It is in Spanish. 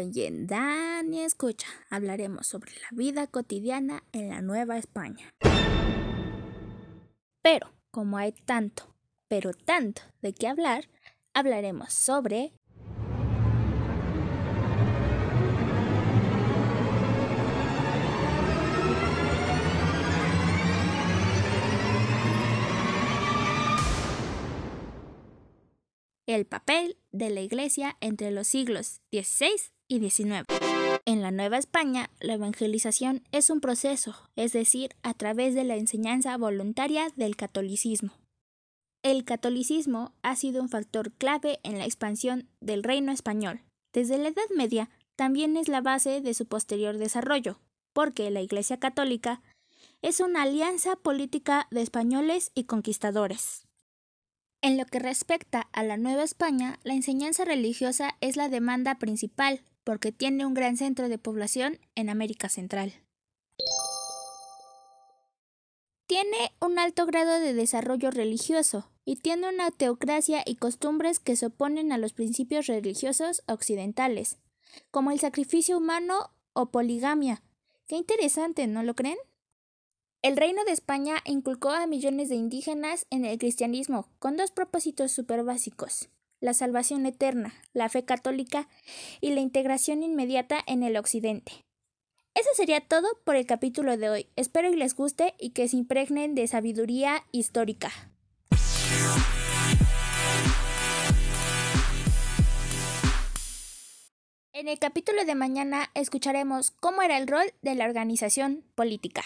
Hoy en Dani Escucha hablaremos sobre la vida cotidiana en la Nueva España. Pero, como hay tanto, pero tanto de qué hablar, hablaremos sobre el papel de la Iglesia entre los siglos XVI En la Nueva España, la evangelización es un proceso, es decir, a través de la enseñanza voluntaria del catolicismo. El catolicismo ha sido un factor clave en la expansión del reino español. Desde la Edad Media también es la base de su posterior desarrollo, porque la Iglesia Católica es una alianza política de españoles y conquistadores. En lo que respecta a la Nueva España, la enseñanza religiosa es la demanda principal, porque tiene un gran centro de población en América Central. Tiene un alto grado de desarrollo religioso y tiene una teocracia y costumbres que se oponen a los principios religiosos occidentales, como el sacrificio humano o poligamia. Qué interesante, ¿no lo creen? El Reino de España inculcó a millones de indígenas en el cristianismo con dos propósitos súper básicos, la salvación eterna, la fe católica y la integración inmediata en el occidente. Eso sería todo por el capítulo de hoy. Espero que les guste y que se impregnen de sabiduría histórica. En el capítulo de mañana escucharemos cómo era el rol de la organización política.